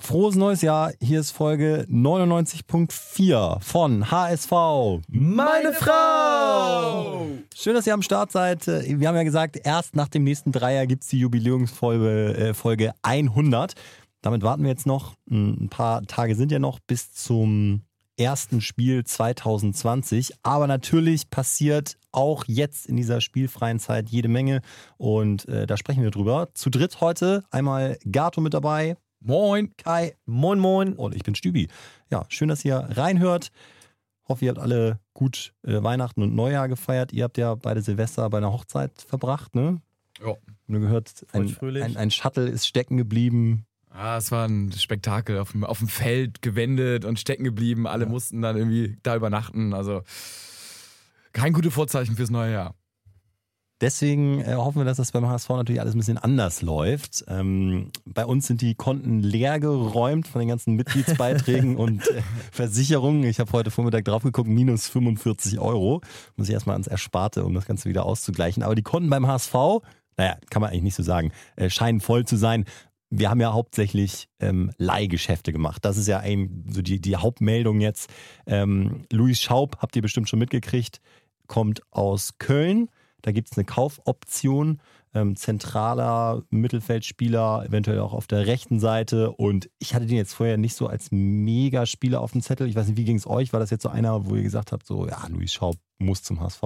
Frohes neues Jahr. Hier ist Folge 99.4 von HSV. Meine Frau! Schön, dass ihr am Start seid. Wir haben ja gesagt, erst nach dem nächsten Dreier gibt es die Jubiläumsfolge äh, Folge 100. Damit warten wir jetzt noch. Ein paar Tage sind ja noch bis zum ersten Spiel 2020. Aber natürlich passiert auch jetzt in dieser spielfreien Zeit jede Menge. Und äh, da sprechen wir drüber. Zu dritt heute einmal Gato mit dabei. Moin. Kai. Moin, moin. Und ich bin Stübi. Ja, schön, dass ihr reinhört. Hoffe, ihr habt alle gut äh, Weihnachten und Neujahr gefeiert. Ihr habt ja beide Silvester bei einer Hochzeit verbracht, ne? Ja. Nur gehört, ein, ein, ein Shuttle ist stecken geblieben. Ah, es war ein Spektakel. Auf dem, auf dem Feld gewendet und stecken geblieben. Alle ja. mussten dann irgendwie da übernachten. Also kein gutes Vorzeichen fürs neue Jahr. Deswegen äh, hoffen wir, dass das beim HSV natürlich alles ein bisschen anders läuft. Ähm, bei uns sind die Konten leer geräumt von den ganzen Mitgliedsbeiträgen und äh, Versicherungen. Ich habe heute Vormittag drauf geguckt, minus 45 Euro. Muss ich erstmal ans Ersparte, um das Ganze wieder auszugleichen. Aber die Konten beim HSV, naja, kann man eigentlich nicht so sagen, äh, scheinen voll zu sein. Wir haben ja hauptsächlich ähm, Leihgeschäfte gemacht. Das ist ja ein, so die, die Hauptmeldung jetzt. Ähm, Luis Schaub, habt ihr bestimmt schon mitgekriegt, kommt aus Köln da gibt es eine Kaufoption, ähm, zentraler Mittelfeldspieler, eventuell auch auf der rechten Seite. Und ich hatte den jetzt vorher nicht so als Megaspieler auf dem Zettel. Ich weiß nicht, wie ging es euch? War das jetzt so einer, wo ihr gesagt habt, so, ja, Luis Schaub muss zum HSV?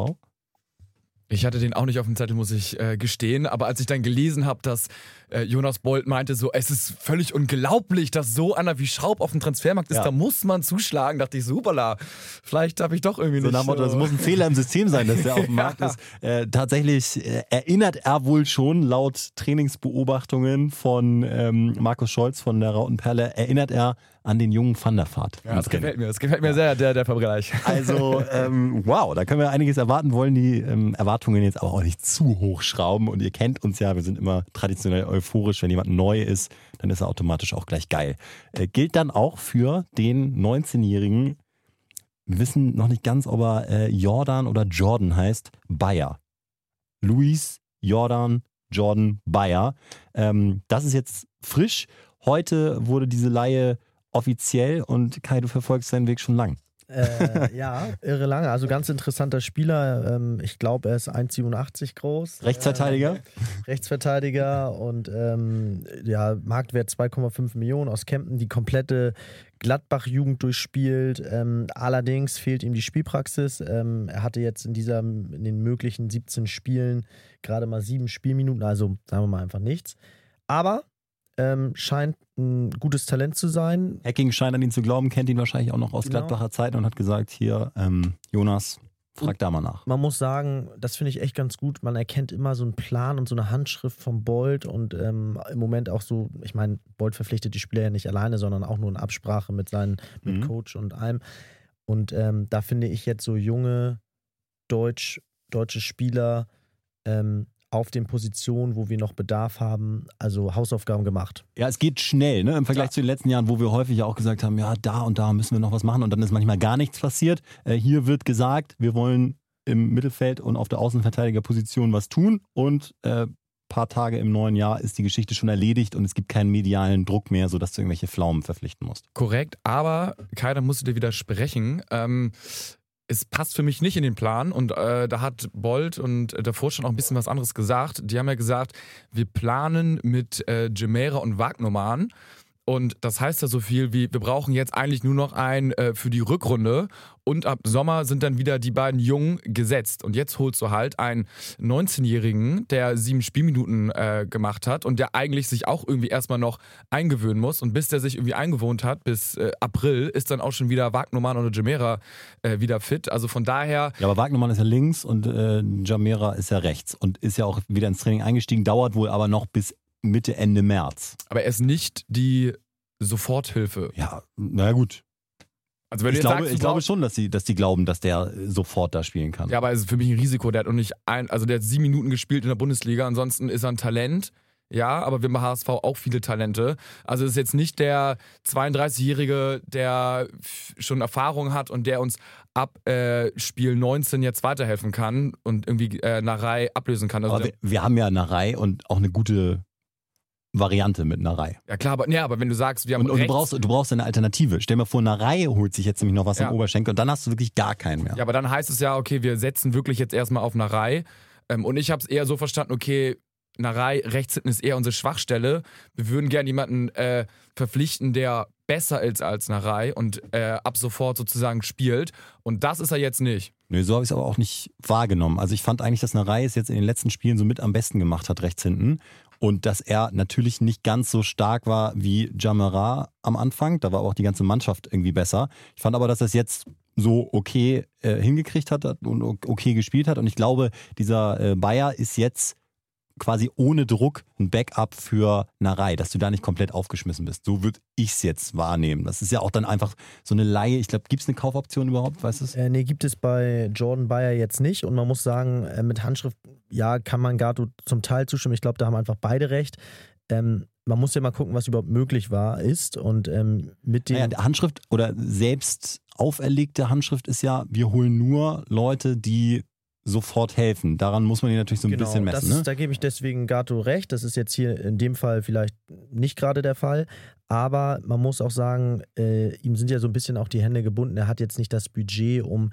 Ich hatte den auch nicht auf dem Zettel, muss ich äh, gestehen. Aber als ich dann gelesen habe, dass äh, Jonas Bolt meinte, so, es ist völlig unglaublich, dass so einer wie Schraub auf dem Transfermarkt ist, ja. da muss man zuschlagen, dachte ich, superla. Vielleicht habe ich doch irgendwie so nicht. Nach Motto, das muss ein Fehler im System sein, dass der auf dem Markt ist. Äh, tatsächlich äh, erinnert er wohl schon, laut Trainingsbeobachtungen von ähm, Markus Scholz von der Rautenperle, erinnert er an den jungen Van der Vaart. Ja, das gefällt mir. Das gefällt mir sehr, der, der Vergleich. Also, ähm, wow, da können wir einiges erwarten, wollen die ähm, Erwartungen jetzt aber auch nicht zu hoch schrauben. Und ihr kennt uns ja, wir sind immer traditionell euphorisch. Wenn jemand neu ist, dann ist er automatisch auch gleich geil. Äh, gilt dann auch für den 19-Jährigen, wir wissen noch nicht ganz, ob er äh, Jordan oder Jordan heißt, Bayer. Luis Jordan Jordan Bayer. Ähm, das ist jetzt frisch. Heute wurde diese Laie offiziell und Kai, du verfolgst seinen Weg schon lang. Äh, ja, irre lange. Also ganz interessanter Spieler. Ähm, ich glaube, er ist 1,87 groß. Rechtsverteidiger? Äh, Rechtsverteidiger und ähm, ja, Marktwert 2,5 Millionen aus Kempten. Die komplette Gladbach-Jugend durchspielt. Ähm, allerdings fehlt ihm die Spielpraxis. Ähm, er hatte jetzt in, dieser, in den möglichen 17 Spielen gerade mal sieben Spielminuten, also sagen wir mal einfach nichts. Aber ähm, scheint ein gutes Talent zu sein. Hacking scheint an ihn zu glauben, kennt ihn wahrscheinlich auch noch aus genau. Gladbacher Zeiten und hat gesagt, hier, ähm, Jonas, frag und da mal nach. Man muss sagen, das finde ich echt ganz gut. Man erkennt immer so einen Plan und so eine Handschrift vom Bolt und ähm, im Moment auch so, ich meine, Bolt verpflichtet die Spieler ja nicht alleine, sondern auch nur in Absprache mit seinem mit mhm. Coach und allem. Und ähm, da finde ich jetzt so junge Deutsch, deutsche Spieler, ähm, auf den Positionen, wo wir noch Bedarf haben, also Hausaufgaben gemacht. Ja, es geht schnell, ne? Im Vergleich ja. zu den letzten Jahren, wo wir häufig auch gesagt haben, ja, da und da müssen wir noch was machen und dann ist manchmal gar nichts passiert. Äh, hier wird gesagt, wir wollen im Mittelfeld und auf der Außenverteidigerposition was tun und äh, paar Tage im neuen Jahr ist die Geschichte schon erledigt und es gibt keinen medialen Druck mehr, sodass du irgendwelche Pflaumen verpflichten musst. Korrekt, aber Kai, da musst du dir widersprechen. Ähm, es passt für mich nicht in den Plan und äh, da hat Bolt und äh, der Vorstand auch ein bisschen was anderes gesagt. Die haben ja gesagt, wir planen mit äh, Gemera und Wagnermann und das heißt ja so viel wie, wir brauchen jetzt eigentlich nur noch einen äh, für die Rückrunde. Und ab Sommer sind dann wieder die beiden Jungen gesetzt. Und jetzt holst du halt einen 19-Jährigen, der sieben Spielminuten äh, gemacht hat und der eigentlich sich auch irgendwie erstmal noch eingewöhnen muss. Und bis der sich irgendwie eingewohnt hat, bis äh, April, ist dann auch schon wieder Wagnumann oder Jamera äh, wieder fit. Also von daher. Ja, aber Wagnumann ist ja links und äh, Jamera ist ja rechts und ist ja auch wieder ins Training eingestiegen, dauert wohl aber noch bis Mitte, Ende März. Aber er ist nicht die Soforthilfe. Ja, na gut. Also wenn ich, glaube, sagst, ich glaube schon, dass die, dass die glauben, dass der sofort da spielen kann. Ja, aber es ist für mich ein Risiko. Der hat noch nicht ein, also der hat sieben Minuten gespielt in der Bundesliga. Ansonsten ist er ein Talent. Ja, aber wir haben bei HSV auch viele Talente. Also es ist jetzt nicht der 32-Jährige, der schon Erfahrung hat und der uns ab äh, Spiel 19 jetzt weiterhelfen kann und irgendwie äh, Narei ablösen kann. Also aber wir, wir, haben ja Narei und auch eine gute Variante mit Narei. Ja klar, aber, ja, aber wenn du sagst, wir haben Und, und du, brauchst, du brauchst eine Alternative. Stell dir mal vor, Narei holt sich jetzt nämlich noch was Ja. am Oberschenkel und dann hast du wirklich gar keinen mehr. Ja, aber dann heißt es ja, okay, wir setzen wirklich jetzt erstmal auf Narei. Ähm, und ich habe es eher so verstanden, okay, Narei rechts hinten ist eher unsere Schwachstelle. Wir würden gerne jemanden äh, verpflichten, der besser ist als Narei und äh, ab sofort sozusagen spielt. Und das ist er jetzt nicht. Nö, so habe ich es aber auch nicht wahrgenommen. Also ich fand eigentlich, dass Narei es jetzt in den letzten Spielen so mit am besten gemacht hat, rechts hinten. Und dass er natürlich nicht ganz so stark war wie Jamara am Anfang. Da war auch die ganze Mannschaft irgendwie besser. Ich fand aber, dass er es jetzt so okay äh, hingekriegt hat und okay gespielt hat. Und ich glaube, dieser äh, Bayer ist jetzt quasi ohne Druck ein Backup für Narei, dass du da nicht komplett aufgeschmissen bist. So würde ich es jetzt wahrnehmen. Das ist ja auch dann einfach so eine Laie. Ich glaube, gibt es eine Kaufoption überhaupt? Weißt du? Äh, nee, gibt es bei Jordan Bayer jetzt nicht. Und man muss sagen, äh, mit Handschrift, ja, kann man Gato zum Teil zustimmen. Ich glaube, da haben einfach beide recht. Ähm, man muss ja mal gucken, was überhaupt möglich war, ist. Und ähm, mit dem. Naja, der Handschrift oder selbst auferlegte Handschrift ist ja, wir holen nur Leute, die sofort helfen. Daran muss man ihn natürlich so ein bisschen das messen. ist, Ne? Da gebe ich deswegen Gato recht. Das ist jetzt hier in dem Fall vielleicht nicht gerade der Fall. Aber man muss auch sagen, äh, ihm sind ja so ein bisschen auch die Hände gebunden. Er hat jetzt nicht das Budget, um,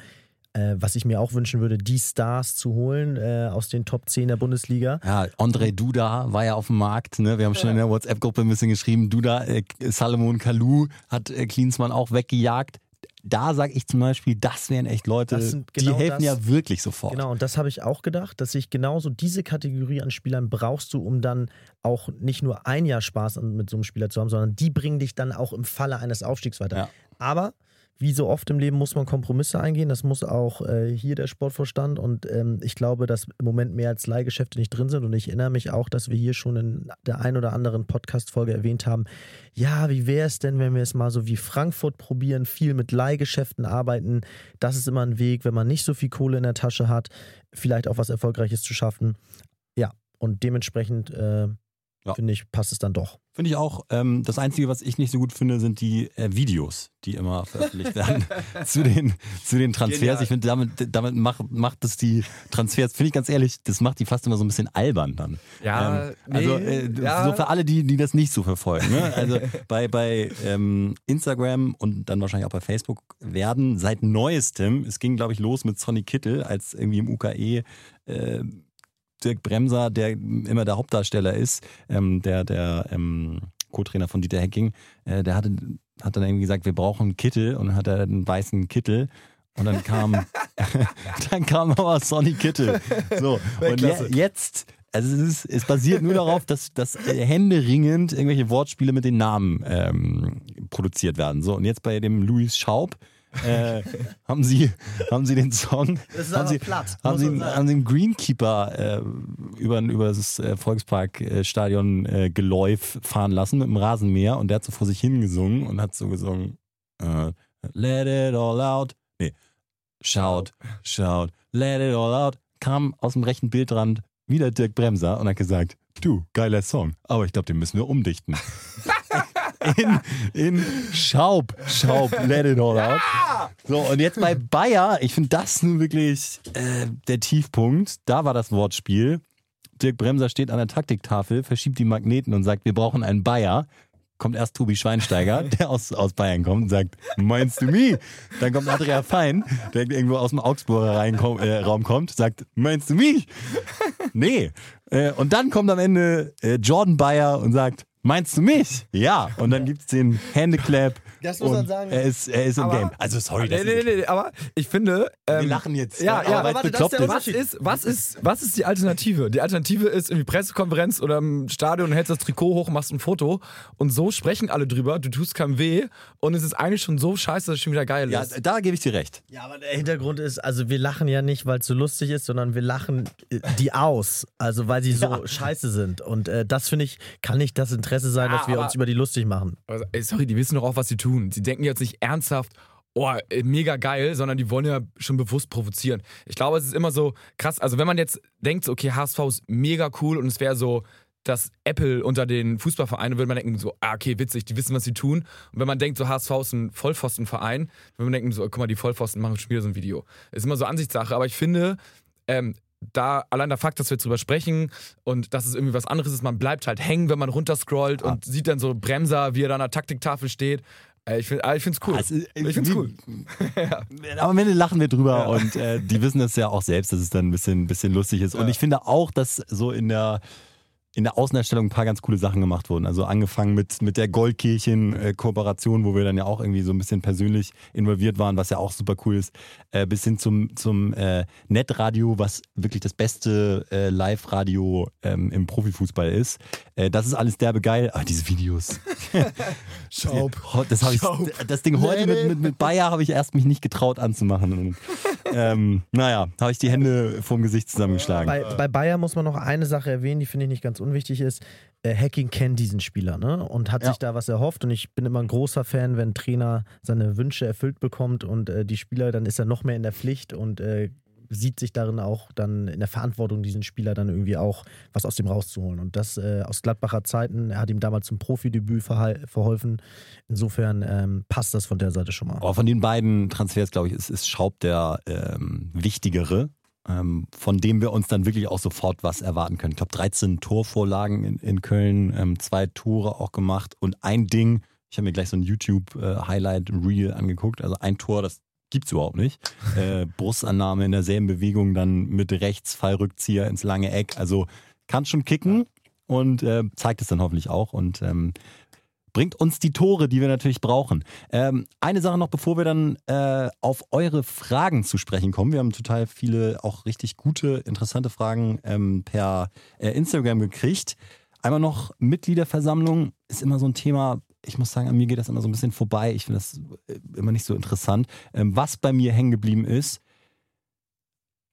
äh, was ich mir auch wünschen würde, die Stars zu holen äh, aus den Top 10 der Bundesliga. Ja, André Duda war ja auf dem Markt. Ne? Wir haben schon in der WhatsApp-Gruppe ein bisschen geschrieben. Duda, äh, Salomon Kalou hat äh, Klinsmann auch weggejagt. Da sage ich zum Beispiel, das wären echt Leute, genau die helfen das- ja wirklich sofort. Genau, und das habe ich auch gedacht, dass ich genauso diese Kategorie an Spielern brauchst du, um dann auch nicht nur ein Jahr Spaß mit so einem Spieler zu haben, sondern die bringen dich dann auch im Falle eines Aufstiegs weiter. Ja. Aber wie so oft im Leben muss man Kompromisse eingehen. Das muss auch äh, hier der Sportvorstand. Und ähm, ich glaube, dass im Moment mehr als Leihgeschäfte nicht drin sind. Und ich erinnere mich auch, dass wir hier schon in der ein oder anderen Podcast-Folge erwähnt haben, ja, wie wäre es denn, wenn wir es mal so wie Frankfurt probieren, viel mit Leihgeschäften arbeiten. Das ist immer ein Weg, wenn man nicht so viel Kohle in der Tasche hat, vielleicht auch was Erfolgreiches zu schaffen. Ja, und dementsprechend äh, Ja. finde ich, passt es dann doch. Finde ich auch. Ähm, das Einzige, was ich nicht so gut finde, sind die äh, Videos, die immer veröffentlicht werden zu, den, zu den Transfers. Genial. Ich finde, damit, damit macht, macht es die Transfers, finde ich ganz ehrlich, das macht die fast immer so ein bisschen albern dann. Ja, Ähm, also äh, so für alle, die, die das nicht so verfolgen. Ne? Also bei, bei ähm, Instagram und dann wahrscheinlich auch bei Facebook werden seit neuestem, es ging glaube ich los mit Sonny Kittel als irgendwie im UKE äh, Dirk Bremser, der immer der Hauptdarsteller ist, ähm, der, der ähm, Co-Trainer von Dieter Hecking, äh, der hatte, hat dann irgendwie gesagt, wir brauchen einen Kittel und dann hat er einen weißen Kittel. Und dann kam, dann kam aber Sonny Kittel. So, und je, jetzt, also es, ist, es basiert nur darauf, dass, dass händeringend irgendwelche Wortspiele mit den Namen ähm, produziert werden. So, und jetzt bei dem Louis Schaub äh, haben sie haben sie den Song? Das ist haben sie, platt, haben sie, sagen. haben sie den Greenkeeper äh, über, über das äh, Volksparkstadion äh, Geläuf fahren lassen mit dem Rasenmäher und der hat so vor sich hingesungen und hat so gesungen äh, Let it all out. Nee Shout, shout, let it all out. Kam aus dem rechten Bildrand wieder Dirk Bremser und hat gesagt du, geiler Song, aber ich glaube, den müssen wir umdichten in, in Schaub, Schaub, let it all out. So, und jetzt bei Bayer, ich finde das nun wirklich äh, der Tiefpunkt. Da war das Wortspiel. Dirk Bremser steht an der Taktiktafel, verschiebt die Magneten und sagt, wir brauchen einen Bayer. Kommt erst Tobi Schweinsteiger, der aus, aus Bayern kommt und sagt, meinst du mich? Dann kommt Adria Fein, der irgendwo aus dem Augsburger Reinkom äh, Raum kommt, sagt, meinst du mich? Nee. Äh, und dann kommt am Ende äh, Jordan Bayer und sagt, meinst du mich? Ja. Und dann gibt's den Handeclap. Das muss man sagen. Er ist, er ist im Aber- Game. Also sorry, das Nee, nee, nee, nee, aber ich finde. wir Ähm, lachen jetzt. Ja, ja, weil es warte, das ist bekloppt der ist. was ist, was, ist, was ist die Alternative? Die Alternative ist irgendwie Pressekonferenz oder im Stadion, hältst das Trikot hoch, machst ein Foto und so sprechen alle drüber, du tust keinem weh und es ist eigentlich schon so scheiße, dass es schon wieder geil Ja, ist. da gebe ich dir recht. Ja, aber der Hintergrund ist, also wir lachen ja nicht, weil es so lustig ist, sondern wir lachen äh, die aus, also weil sie so scheiße sind. Und äh, das finde ich, kann nicht das Interesse sein, Ja, dass wir aber- uns über die lustig machen. Also, ey, sorry, die wissen doch auch, was sie tun. Sie denken jetzt nicht ernsthaft, oh, äh, mega geil, sondern die wollen ja schon bewusst provozieren. Ich glaube, es ist immer so krass. Also, wenn man jetzt denkt, okay, HSV ist mega cool und es wäre so das Apple unter den Fußballvereinen, würde man denken, so, ah, okay, witzig, die wissen, was sie tun. Und wenn man denkt, so HSV ist ein Vollpfostenverein, würde man denken, so, guck mal, die Vollpfosten machen schon wieder so ein Video. Ist immer so Ansichtssache, aber ich finde, ähm, da allein der Fakt, dass wir jetzt drüber sprechen und dass es irgendwie was anderes ist, man bleibt halt hängen, wenn man runterscrollt Ja. und sieht dann so Bremser, wie er da an der Taktiktafel steht. Äh, Ich finde es cool. Ah, es ist- ich finde es cool. Aber am Ende lachen wir drüber Ja. und äh, die wissen es ja auch selbst, dass es dann ein bisschen, bisschen lustig ist. Und ich finde auch, dass so in der, in der Außenerstellung ein paar ganz coole Sachen gemacht wurden. Also angefangen mit, mit der Goldkirchen-Kooperation, wo wir dann ja auch irgendwie so ein bisschen persönlich involviert waren, was ja auch super cool ist, äh, bis hin zum, zum äh, Netradio, was wirklich das beste äh, Live-Radio ähm, im Profifußball ist. Äh, das ist alles derbe geil. Aber diese Videos. Schaub. Das, hab ich, das Ding heute mit, mit, mit Bayer habe ich erst mich nicht getraut anzumachen. Ähm, naja, habe ich die Hände vorm Gesicht zusammengeschlagen. Bei, bei Bayer muss man noch eine Sache erwähnen, die finde ich nicht ganz unwichtig ist. Äh, Hacking kennt diesen Spieler ne? und hat Ja. sich da was erhofft. Und ich bin immer ein großer Fan, wenn ein Trainer seine Wünsche erfüllt bekommt und äh, die Spieler, dann ist er noch mehr in der Pflicht und äh, sieht sich darin auch dann in der Verantwortung, diesen Spieler dann irgendwie auch was aus dem rauszuholen. Und das äh, aus Gladbacher Zeiten, er hat ihm damals zum Profidebüt verholfen. Insofern ähm, passt das von der Seite schon mal. Aber von den beiden Transfers, glaube ich, ist, ist Schaub der ähm, wichtigere, ähm, von dem wir uns dann wirklich auch sofort was erwarten können. Ich glaube, 13 Torvorlagen in, in Köln, ähm, zwei Tore auch gemacht und ein Ding, ich habe mir gleich so ein YouTube-Highlight-Reel angeguckt, also ein Tor, das gibt's überhaupt nicht. Äh, Brustannahme in derselben Bewegung, dann mit rechts Fallrückzieher ins lange Eck. Also kann schon kicken und äh, zeigt es dann hoffentlich auch und ähm, bringt uns die Tore, die wir natürlich brauchen. Ähm, eine Sache noch, bevor wir dann äh, auf eure Fragen zu sprechen kommen. Wir haben total viele, auch richtig gute, interessante Fragen ähm, per äh, Instagram gekriegt. Einmal noch Mitgliederversammlung ist immer so ein Thema. Ich muss sagen, an mir geht das immer so ein bisschen vorbei. Ich finde das äh, immer nicht so interessant. Ähm, was bei mir hängen geblieben ist,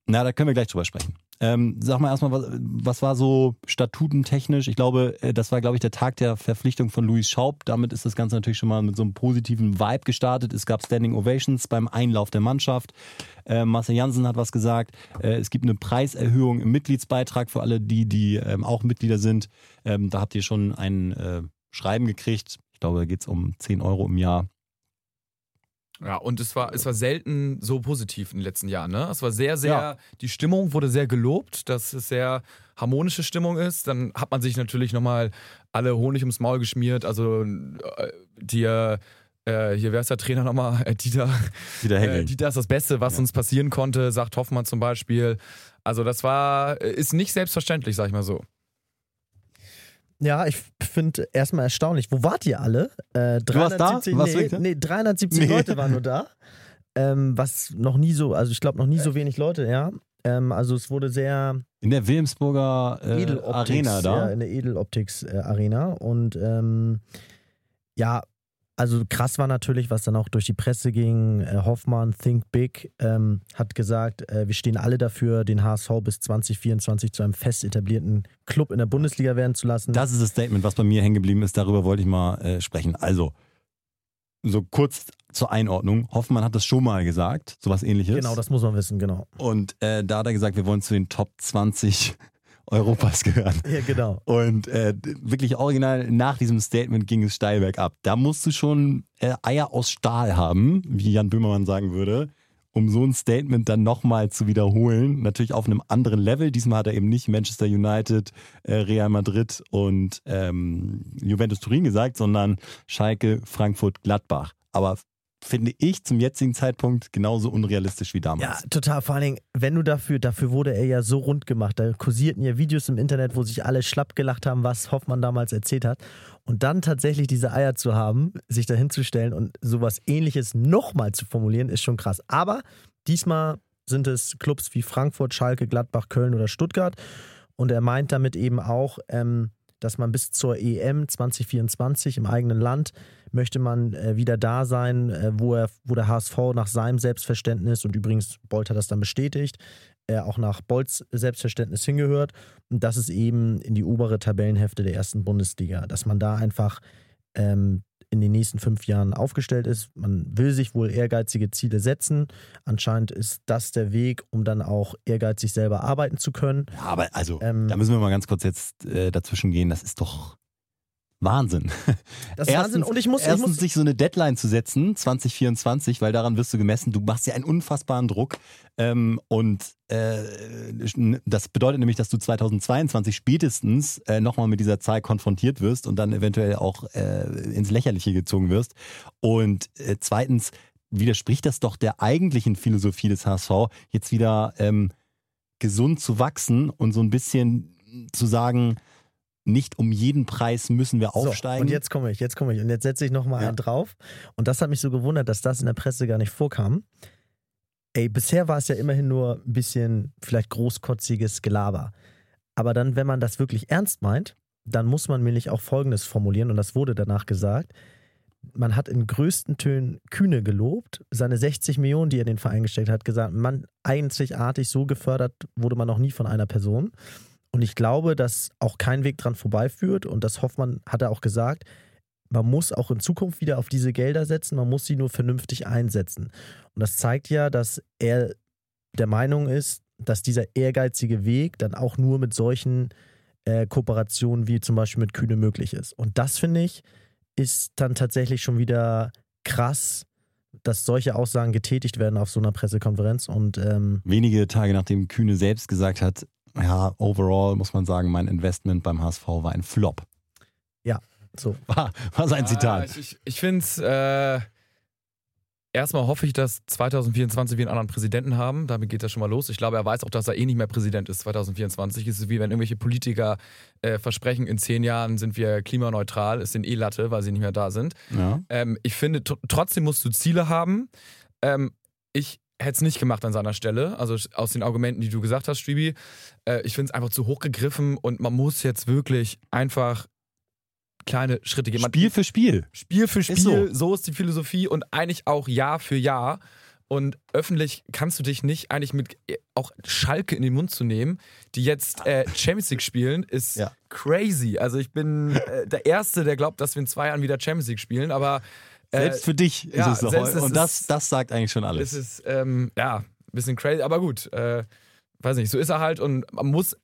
na, da können wir gleich drüber sprechen. Ähm, sag mal erstmal, was, was war so statutentechnisch? Ich glaube, äh, das war, glaube ich, der Tag der Verpflichtung von Luis Schaub. Damit ist das Ganze natürlich schon mal mit so einem positiven Vibe gestartet. Es gab Standing Ovations beim Einlauf der Mannschaft. Äh, Marcel Janssen hat was gesagt. Äh, es gibt eine Preiserhöhung im Mitgliedsbeitrag für alle die, die ähm, auch Mitglieder sind. Ähm, da habt ihr schon ein äh, Schreiben gekriegt. Ich glaube, da geht es um 10 Euro im Jahr. Ja, und es war, es war selten so positiv in den letzten Jahren. Ne? Es war sehr, sehr, Ja. die Stimmung wurde sehr gelobt, dass es sehr harmonische Stimmung ist. Dann hat man sich natürlich nochmal alle Honig ums Maul geschmiert. Also äh, die, äh, hier, wer ist der Trainer nochmal? Äh, Dieter. Wieder Äh, hängen. Dieter ist das Beste, was Ja. uns passieren konnte, sagt Hoffmann zum Beispiel. Also das war, äh, ist nicht selbstverständlich, sag ich mal so. Ja, ich finde erstmal erstaunlich. Wo wart ihr alle? Äh, warst da? 370, Warst du nee, da? nee, 370 Nee. Leute waren nur da. Ähm, was noch nie so, also ich glaube noch nie so wenig Leute, ja. Ähm, also es wurde sehr In der Wilhelmsburger äh, Edeloptics, Arena da. Ja, in der Edeloptics äh, Arena. Und ähm, ja, also krass war natürlich, was dann auch durch die Presse ging. Äh, Hoffmann, Think Big, ähm, hat gesagt, äh, wir stehen alle dafür, den HSV bis 2024 zu einem fest etablierten Club in der Bundesliga werden zu lassen. Das ist das Statement, was bei mir hängen geblieben ist. Darüber wollte ich mal äh, sprechen. Also, so kurz zur Einordnung. Hoffmann hat das schon mal gesagt, sowas ähnliches. genau, das muss man wissen, genau. Und äh, da hat er gesagt, wir wollen zu den Top 20 Europas gehören. Ja, genau. Und äh, wirklich original nach diesem Statement ging es steil bergab. Da musst du schon äh, Eier aus Stahl haben, wie Jan Böhmermann sagen würde, um so ein Statement dann nochmal zu wiederholen. Natürlich auf einem anderen Level. Diesmal hat er eben nicht Manchester United, äh, Real Madrid und ähm, Juventus Turin gesagt, sondern Schalke, Frankfurt, Gladbach. Aber finde ich zum jetzigen Zeitpunkt genauso unrealistisch wie Ja, damals. total. Vor allen Dingen, wenn du dafür, dafür wurde er ja so rund gemacht. Da kursierten ja Videos im Internet, wo sich alle schlapp gelacht haben, was Hoffmann damals erzählt hat. Und dann tatsächlich diese Eier zu haben, sich da hinzustellen und sowas ähnliches nochmal zu formulieren, ist schon krass. Aber diesmal sind es Clubs wie Frankfurt, Schalke, Gladbach, Köln oder Stuttgart. Und er meint damit eben auch, ähm, dass man bis zur EM 2024 im eigenen Land möchte man äh, wieder da sein, äh, wo, er, wo der HSV nach seinem Selbstverständnis und übrigens Bolt hat das dann bestätigt, äh, auch nach Bolts Selbstverständnis hingehört. Und das ist eben in die obere Tabellenhälfte der ersten Bundesliga, dass man da einfach ähm, in den nächsten fünf Jahren aufgestellt ist. Man will sich wohl ehrgeizige Ziele setzen. Anscheinend ist das der Weg, um dann auch ehrgeizig selber arbeiten zu können. Ja, aber also, Ähm, da müssen wir mal ganz kurz jetzt äh, dazwischen gehen. Das ist doch Wahnsinn. Das ist Wahnsinn. Und ich muss, erstens ich muss sich so eine Deadline zu setzen, 2024, weil daran wirst du gemessen. Du machst ja einen unfassbaren Druck. Ähm, und äh, das bedeutet nämlich, dass du 2022 spätestens äh, nochmal mit dieser Zahl konfrontiert wirst und dann eventuell auch äh, ins Lächerliche gezogen wirst. Und äh, zweitens widerspricht das doch der eigentlichen Philosophie des HSV, jetzt wieder ähm, gesund zu wachsen und so ein bisschen zu sagen, nicht um jeden Preis müssen wir aufsteigen. So, und jetzt komme ich, jetzt komme ich. Und jetzt setze ich nochmal ja. einen drauf. Und das hat mich so gewundert, dass das in der Presse gar nicht vorkam. Ey, bisher war es ja immerhin nur ein bisschen vielleicht großkotziges Gelaber. Aber dann, wenn man das wirklich ernst meint, dann muss man nämlich auch Folgendes formulieren, und das wurde danach gesagt. Man hat in größten Tönen Kühne gelobt, seine 60 Millionen, die er in den Verein gesteckt hat, gesagt, man einzigartig so gefördert wurde man noch nie von einer Person. Und ich glaube, dass auch kein Weg dran vorbeiführt. Und das Hoffmann hat er auch gesagt. Man muss auch in Zukunft wieder auf diese Gelder setzen. Man muss sie nur vernünftig einsetzen. Und das zeigt ja, dass er der Meinung ist, dass dieser ehrgeizige Weg dann auch nur mit solchen äh, Kooperationen wie zum Beispiel mit Kühne möglich ist. Und das finde ich, ist dann tatsächlich schon wieder krass, dass solche Aussagen getätigt werden auf so einer Pressekonferenz. Und ähm, wenige Tage nachdem Kühne selbst gesagt hat, ja, overall muss man sagen, mein Investment beim HSV war ein Flop. Ja, so. War, war sein Zitat. ich ich, ich finde es, äh, erstmal hoffe ich, dass 2024 wir einen anderen Präsidenten haben. Damit geht das schon mal los. Ich glaube, er weiß auch, dass er eh nicht mehr Präsident ist 2024. Es ist wie wenn irgendwelche Politiker äh, versprechen, in zehn Jahren sind wir klimaneutral, ist den eh Latte, weil sie nicht mehr da sind. Ja. Ähm, ich finde, trotzdem musst du Ziele haben. Ähm, ich hätte es nicht gemacht an seiner Stelle. Also aus den Argumenten, die du gesagt hast, Stribi. Äh, ich finde es einfach zu hoch gegriffen und man muss jetzt wirklich einfach kleine Schritte gehen. Spiel für Spiel. Spiel für Spiel, ist so. so ist die Philosophie und eigentlich auch Jahr für Jahr. Und öffentlich kannst du dich nicht eigentlich mit äh, auch Schalke in den Mund zu nehmen, die jetzt äh, Champions League spielen, ist ja. crazy. Also ich bin äh, der Erste, der glaubt, dass wir in zwei Jahren wieder Champions League spielen, aber selbst für dich ist ja, es so. Und das, das sagt eigentlich schon alles. Es ist, ähm, ja, ein bisschen crazy, aber gut. Äh, weiß nicht, so ist er halt und man muss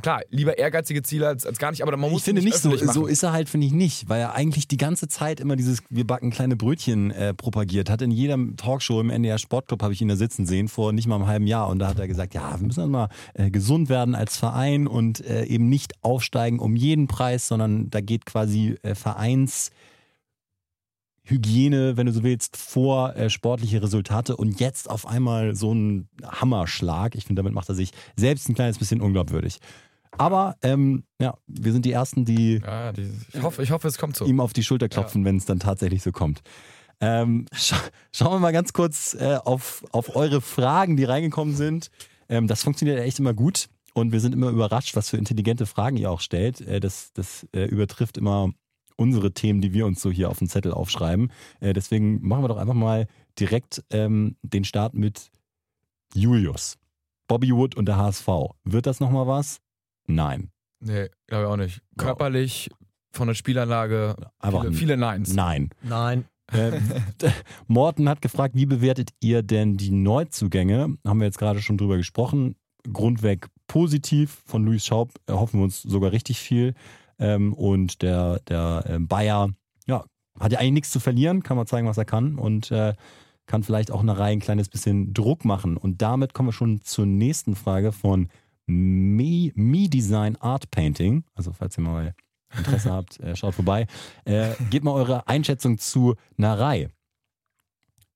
klar, lieber ehrgeizige Ziele als, als gar nicht, aber man muss Ich finde nicht, so, so ist er halt, finde ich nicht, weil er eigentlich die ganze Zeit immer dieses Wir backen kleine Brötchen äh, propagiert hat. In jeder Talkshow im NDR Sportclub habe ich ihn da sitzen sehen, vor nicht mal einem halben Jahr. Und da hat er gesagt, ja, wir müssen mal äh, gesund werden als Verein und äh, eben nicht aufsteigen um jeden Preis, sondern da geht quasi äh, Vereins Hygiene, wenn du so willst, vor äh, sportliche Resultate und jetzt auf einmal so ein Hammerschlag. Ich finde, damit macht er sich selbst ein kleines bisschen unglaubwürdig. Aber ähm, ja, wir sind die Ersten, die, ja, die ich, hoffe, ich hoffe, es kommt so. ihm auf die Schulter klopfen, ja. wenn es dann tatsächlich so kommt. Ähm, scha schauen wir mal ganz kurz äh, auf, auf eure Fragen, die reingekommen sind. Ähm, das funktioniert echt immer gut und wir sind immer überrascht, was für intelligente Fragen ihr auch stellt. Äh, das das äh, übertrifft immer unsere Themen, die wir uns so hier auf den Zettel aufschreiben. Äh, deswegen machen wir doch einfach mal direkt ähm, den Start mit Julius. Bobby Wood und der HSV. Wird das nochmal was? Nein. Nee, glaube ich auch nicht. Körperlich, von der Spielanlage, Einfach viele, viele Neins. Nein. Nein. Äh, Morten hat gefragt, wie bewertet ihr denn die Neuzugänge? Haben wir jetzt gerade schon drüber gesprochen. Grundweg positiv. Von Luis Schaub erhoffen wir uns sogar richtig viel. Ähm, und der, der äh, Bayer, ja, hat ja eigentlich nichts zu verlieren, kann man zeigen, was er kann und äh, kann vielleicht auch eine Reihe ein kleines bisschen Druck machen. Und damit kommen wir schon zur nächsten Frage von Me, Me Design Art Painting. Also, falls ihr mal Interesse habt, äh, schaut vorbei. Äh, gebt mal eure Einschätzung zu Narei.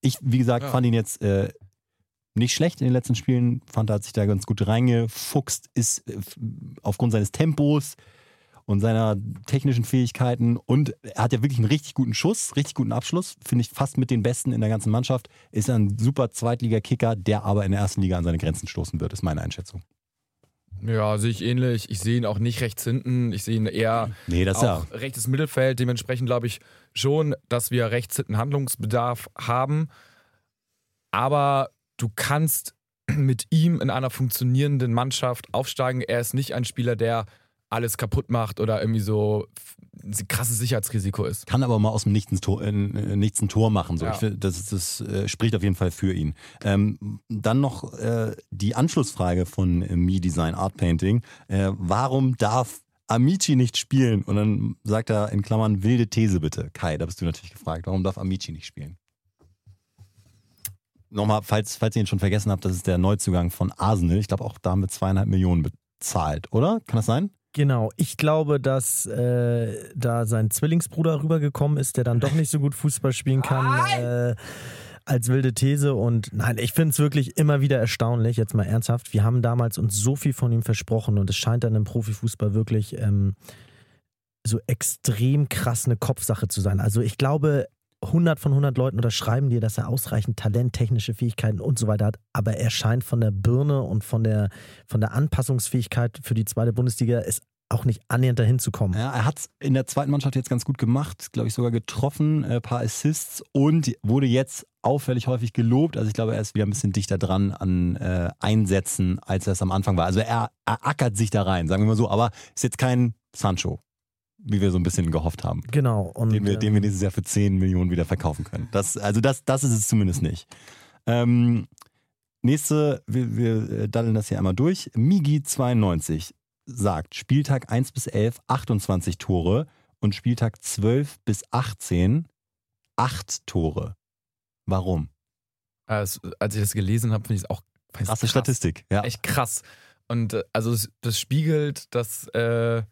Ich, wie gesagt, ja. fand ihn jetzt äh, nicht schlecht in den letzten Spielen. Fand, er hat sich da ganz gut reingefuchst, ist äh, aufgrund seines Tempos, und seiner technischen Fähigkeiten. Und er hat ja wirklich einen richtig guten Schuss, richtig guten Abschluss. Finde ich fast mit den Besten in der ganzen Mannschaft. Ist ein super Zweitliga-Kicker, der aber in der ersten Liga an seine Grenzen stoßen wird, ist meine Einschätzung. Ja, sehe ich ähnlich. Ich sehe ihn auch nicht rechts hinten. Ich sehe ihn eher nee, das auch ja. rechtes Mittelfeld. Dementsprechend glaube ich schon, dass wir rechts hinten Handlungsbedarf haben. Aber du kannst mit ihm in einer funktionierenden Mannschaft aufsteigen. Er ist nicht ein Spieler, der alles kaputt macht oder irgendwie so ein krasses Sicherheitsrisiko ist. Kann aber mal aus dem Nichts ein Tor, äh, nichts ein Tor machen. So. Ja. Ich das, das äh, spricht auf jeden Fall für ihn. Ähm, dann noch äh, die Anschlussfrage von äh, Me Design Art Painting. Äh, warum darf Amici nicht spielen? Und dann sagt er in Klammern wilde These bitte. Kai, da bist du natürlich gefragt. Warum darf Amici nicht spielen? Nochmal, falls, falls ihr ihn schon vergessen habt, das ist der Neuzugang von Arsenal. Ich glaube auch da mit zweieinhalb Millionen bezahlt, oder? Kann das sein? Genau, ich glaube, dass äh, da sein Zwillingsbruder rübergekommen ist, der dann doch nicht so gut Fußball spielen kann. Äh, als wilde These und nein, ich finde es wirklich immer wieder erstaunlich, jetzt mal ernsthaft. Wir haben damals uns so viel von ihm versprochen und es scheint dann im Profifußball wirklich ähm, so extrem krass eine Kopfsache zu sein. Also ich glaube, 100 von 100 Leuten unterschreiben dir, dass er ausreichend Talent, technische Fähigkeiten und so weiter hat, aber er scheint von der Birne und von der, von der Anpassungsfähigkeit für die zweite Bundesliga ist auch nicht annähernd dahin zu kommen. Ja, er hat es in der zweiten Mannschaft jetzt ganz gut gemacht, glaube ich sogar getroffen, ein äh, paar Assists und wurde jetzt auffällig häufig gelobt. Also ich glaube, er ist wieder ein bisschen dichter dran an äh, Einsätzen, als er es am Anfang war. Also er, er ackert sich da rein, sagen wir mal so, aber ist jetzt kein Sancho wie wir so ein bisschen gehofft haben. Genau. Und, den, wir, den wir dieses Jahr für 10 Millionen wieder verkaufen können. Das, also das, das ist es zumindest nicht. Ähm, nächste, wir, wir äh, daddeln das hier einmal durch. Migi92 sagt, Spieltag 1 bis 11 28 Tore und Spieltag 12 bis 18 8 Tore. Warum? Also, als ich das gelesen habe, finde ich es auch krasse Statistik. Ja. Echt krass. Und äh, also das spiegelt das äh,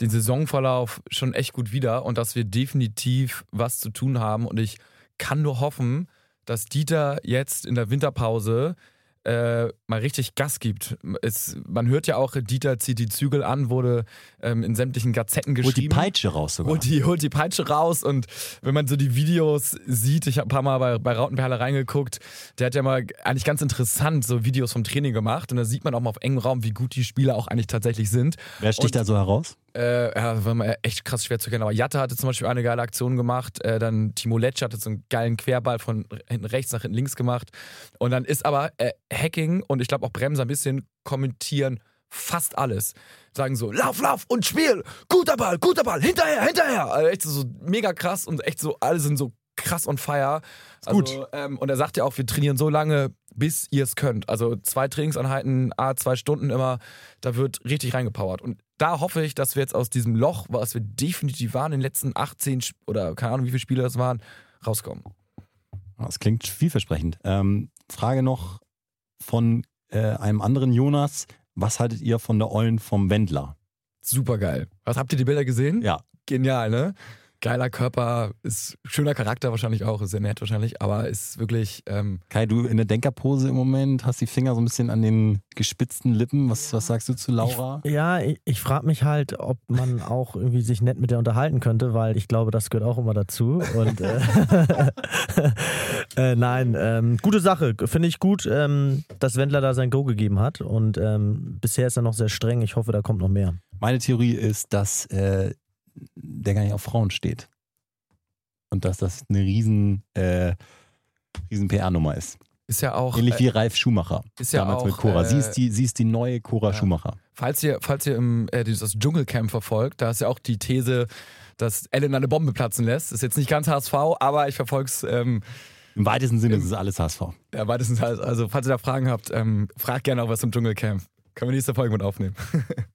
den Saisonverlauf schon echt gut wieder und dass wir definitiv was zu tun haben. Und ich kann nur hoffen, dass Dieter jetzt in der Winterpause äh, mal richtig Gas gibt. Es, man hört ja auch, Dieter zieht die Zügel an, wurde ähm, in sämtlichen Gazetten geschrieben. Holt die Peitsche raus sogar. Holt die, holt die Peitsche raus und wenn man so die Videos sieht, ich habe ein paar Mal bei, bei Rautenperle reingeguckt, der hat ja mal eigentlich ganz interessant so Videos vom Training gemacht und da sieht man auch mal auf engem Raum, wie gut die Spieler auch eigentlich tatsächlich sind. Wer sticht und, da so heraus? Äh, ja, war mal echt krass schwer zu kennen. Aber Jatta hatte zum Beispiel eine geile Aktion gemacht. Äh, dann Timo Letsch hatte so einen geilen Querball von hinten rechts nach hinten links gemacht. Und dann ist aber äh, Hacking und ich glaube auch Bremser ein bisschen kommentieren fast alles. Sagen so, lauf, lauf und spiel, guter Ball, guter Ball, hinterher, hinterher. Also echt so mega krass und echt so, alle sind so krass on fire. Also, Gut. Ähm, und er sagt ja auch, wir trainieren so lange, bis ihr es könnt. Also zwei Trainingseinheiten, a zwei Stunden immer, da wird richtig reingepowert. Und da hoffe ich, dass wir jetzt aus diesem Loch, was wir definitiv waren in den letzten 18 oder keine Ahnung, wie viele Spiele das waren, rauskommen. Das klingt vielversprechend. Ähm, Frage noch von äh, einem anderen Jonas. Was haltet ihr von der Eulen vom Wendler? Super geil. Was habt ihr die Bilder gesehen? Ja. Genial, ne? Geiler Körper, ist schöner Charakter wahrscheinlich auch, ist sehr nett wahrscheinlich, aber ist wirklich. Ähm Kai, du in der Denkerpose im Moment, hast die Finger so ein bisschen an den gespitzten Lippen. Was, was sagst du zu Laura? Ich, ja, ich, ich frage mich halt, ob man auch irgendwie sich nett mit der unterhalten könnte, weil ich glaube, das gehört auch immer dazu. Und äh, äh, nein, ähm, gute Sache, finde ich gut, ähm, dass Wendler da sein Go gegeben hat. Und ähm, bisher ist er noch sehr streng. Ich hoffe, da kommt noch mehr. Meine Theorie ist, dass äh, der gar nicht auf Frauen steht. Und dass das eine riesen, äh, riesen PR-Nummer ist. Ist ja auch. Ähnlich wie äh, Ralf Schumacher. Ist ja damals auch, mit Cora. Äh, sie, ist die, sie ist die neue Cora ja. Schumacher. Falls ihr, falls ihr im, äh, dieses Dschungelcamp verfolgt, da ist ja auch die These, dass Ellen eine Bombe platzen lässt. Ist jetzt nicht ganz HSV, aber ich verfolge es. Ähm, Im weitesten Sinne ist es alles HSV. Ja, im weitesten Sinne. Also, falls ihr da Fragen habt, ähm, fragt gerne auch was im Dschungelcamp. Können wir nächste Folge mit aufnehmen.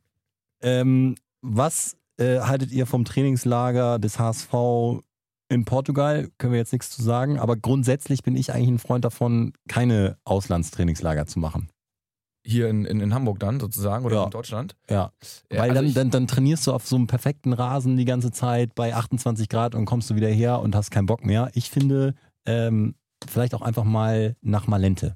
ähm, was äh, haltet ihr vom Trainingslager des HSV in Portugal? Können wir jetzt nichts zu sagen, aber grundsätzlich bin ich eigentlich ein Freund davon, keine Auslandstrainingslager zu machen. Hier in, in, in Hamburg dann sozusagen oder ja. in Deutschland? Ja. ja Weil also dann, dann, dann trainierst du auf so einem perfekten Rasen die ganze Zeit bei 28 Grad und kommst du wieder her und hast keinen Bock mehr. Ich finde, ähm, vielleicht auch einfach mal nach Malente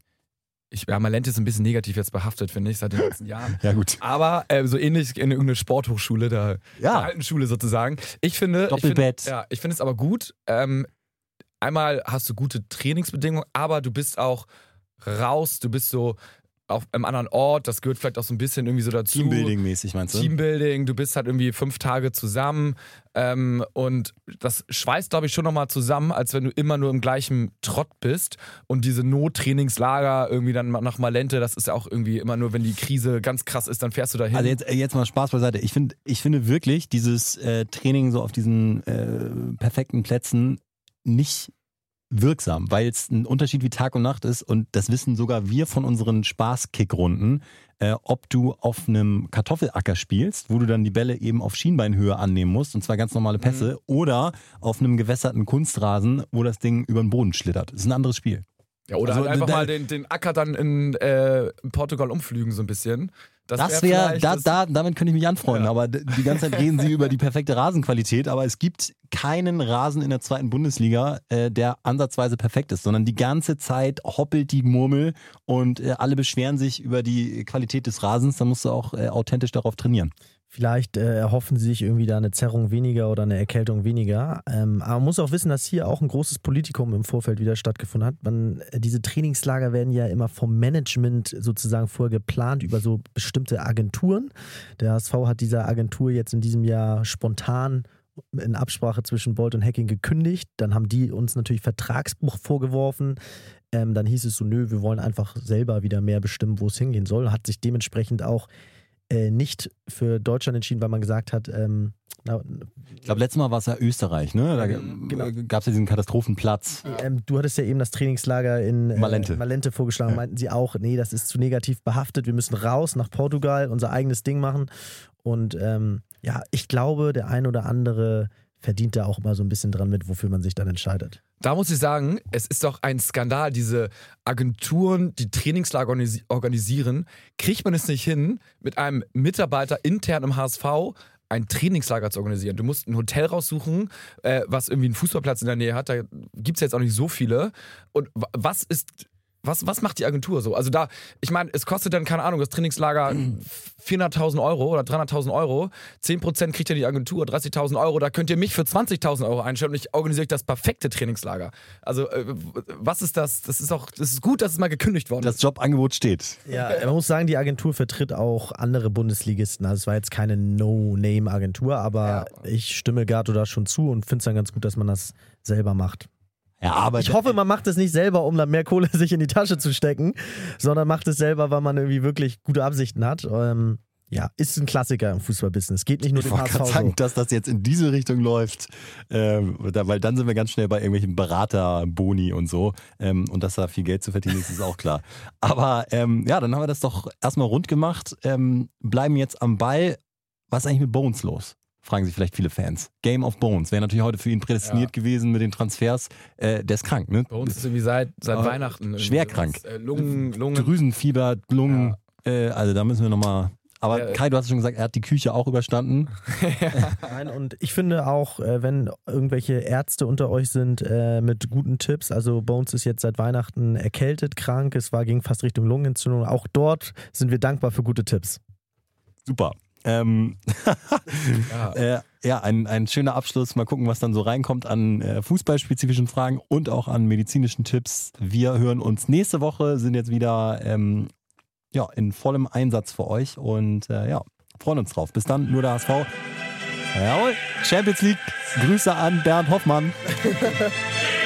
ich, ja, Malente ist ein bisschen negativ jetzt behaftet, finde ich, seit den letzten Jahren. ja, gut. Aber äh, so ähnlich in irgendeine Sporthochschule, der, ja. der alten Schule sozusagen. Ich finde. Doppelbett. Ich find, ja, ich finde es aber gut. Ähm, einmal hast du gute Trainingsbedingungen, aber du bist auch raus, du bist so auf einem anderen Ort, das gehört vielleicht auch so ein bisschen irgendwie so dazu. Teambuilding-mäßig meinst du? Teambuilding, du bist halt irgendwie fünf Tage zusammen ähm, und das schweißt, glaube ich, schon nochmal zusammen, als wenn du immer nur im gleichen Trott bist und diese Nottrainingslager irgendwie dann nach Malente, das ist ja auch irgendwie immer nur, wenn die Krise ganz krass ist, dann fährst du dahin. Also jetzt, jetzt mal Spaß beiseite. Ich, find, ich finde wirklich dieses äh, Training so auf diesen äh, perfekten Plätzen nicht wirksam, weil es ein Unterschied wie Tag und Nacht ist und das wissen sogar wir von unseren Spaßkickrunden, äh, ob du auf einem Kartoffelacker spielst, wo du dann die Bälle eben auf Schienbeinhöhe annehmen musst, und zwar ganz normale Pässe, mhm. oder auf einem gewässerten Kunstrasen, wo das Ding über den Boden schlittert. Das ist ein anderes Spiel. Ja, oder also, halt einfach mal den, den Acker dann in, äh, in Portugal umflügen, so ein bisschen. Das, das wäre, wär, da, da, damit könnte ich mich anfreunden, ja. aber die ganze Zeit reden sie über die perfekte Rasenqualität, aber es gibt keinen Rasen in der zweiten Bundesliga, äh, der ansatzweise perfekt ist, sondern die ganze Zeit hoppelt die Murmel und äh, alle beschweren sich über die Qualität des Rasens, da musst du auch äh, authentisch darauf trainieren. Vielleicht äh, erhoffen sie sich irgendwie da eine Zerrung weniger oder eine Erkältung weniger. Ähm, aber man muss auch wissen, dass hier auch ein großes Politikum im Vorfeld wieder stattgefunden hat. Man, äh, diese Trainingslager werden ja immer vom Management sozusagen vorher geplant über so bestimmte Agenturen. Der HSV hat dieser Agentur jetzt in diesem Jahr spontan in Absprache zwischen Bolt und Hacking gekündigt. Dann haben die uns natürlich Vertragsbruch vorgeworfen. Ähm, dann hieß es so, nö, wir wollen einfach selber wieder mehr bestimmen, wo es hingehen soll. Hat sich dementsprechend auch äh, nicht für Deutschland entschieden, weil man gesagt hat, ähm, na, ich glaube, letztes Mal war es ja Österreich, ne? Da genau. gab es ja diesen Katastrophenplatz. Ähm, du hattest ja eben das Trainingslager in äh, Malente. Malente vorgeschlagen. Ja. Meinten sie auch, nee, das ist zu negativ behaftet. Wir müssen raus nach Portugal, unser eigenes Ding machen. Und ähm, ja, ich glaube, der ein oder andere verdient da auch mal so ein bisschen dran mit, wofür man sich dann entscheidet. Da muss ich sagen, es ist doch ein Skandal, diese Agenturen, die Trainingslager organisieren, kriegt man es nicht hin, mit einem Mitarbeiter intern im HSV ein Trainingslager zu organisieren. Du musst ein Hotel raussuchen, äh, was irgendwie einen Fußballplatz in der Nähe hat. Da gibt es jetzt auch nicht so viele. Und was ist was, was macht die Agentur so? Also da, ich meine, es kostet dann, keine Ahnung, das Trainingslager 400.000 Euro oder 300.000 Euro. 10% kriegt ja die Agentur, 30.000 Euro. Da könnt ihr mich für 20.000 Euro einstellen und ich organisiere euch das perfekte Trainingslager. Also äh, was ist das? Das ist auch, das ist gut, dass es mal gekündigt worden ist. Das Jobangebot steht. Ja, man muss sagen, die Agentur vertritt auch andere Bundesligisten. Also es war jetzt keine No-Name-Agentur, aber ja. ich stimme Gato da schon zu und finde es dann ganz gut, dass man das selber macht. Aber ich hoffe, man macht es nicht selber, um dann mehr Kohle sich in die Tasche zu stecken, sondern macht es selber, weil man irgendwie wirklich gute Absichten hat. Ähm, ja, ist ein Klassiker im Fußballbusiness. Geht nicht nur ich dem HSV sagen, so. dass das jetzt in diese Richtung läuft, ähm, da, weil dann sind wir ganz schnell bei irgendwelchen Beraterboni und so. Ähm, und dass da viel Geld zu verdienen ist, ist auch klar. Aber ähm, ja, dann haben wir das doch erstmal rund gemacht, ähm, bleiben jetzt am Ball. Was ist eigentlich mit Bones los? Fragen sich vielleicht viele Fans. Game of Bones wäre natürlich heute für ihn prädestiniert ja. gewesen mit den Transfers. Äh, der ist krank, ne? Bones ist irgendwie seit, seit äh, Weihnachten. Schwer krank. Äh, Lungen, Lungen. Drüsenfieber, Lungen. Ja. Äh, also da müssen wir nochmal. Aber ja. Kai, du hast schon gesagt, er hat die Küche auch überstanden. Nein, und ich finde auch, äh, wenn irgendwelche Ärzte unter euch sind äh, mit guten Tipps, also Bones ist jetzt seit Weihnachten erkältet, krank, es war ging fast Richtung Lungenentzündung. Auch dort sind wir dankbar für gute Tipps. Super. Ähm, ja, äh, ja ein, ein schöner Abschluss. Mal gucken, was dann so reinkommt an äh, fußballspezifischen Fragen und auch an medizinischen Tipps. Wir hören uns nächste Woche, sind jetzt wieder ähm, ja, in vollem Einsatz für euch und äh, ja, freuen uns drauf. Bis dann, nur der HSV. Jawohl, Champions League. Grüße an Bernd Hoffmann.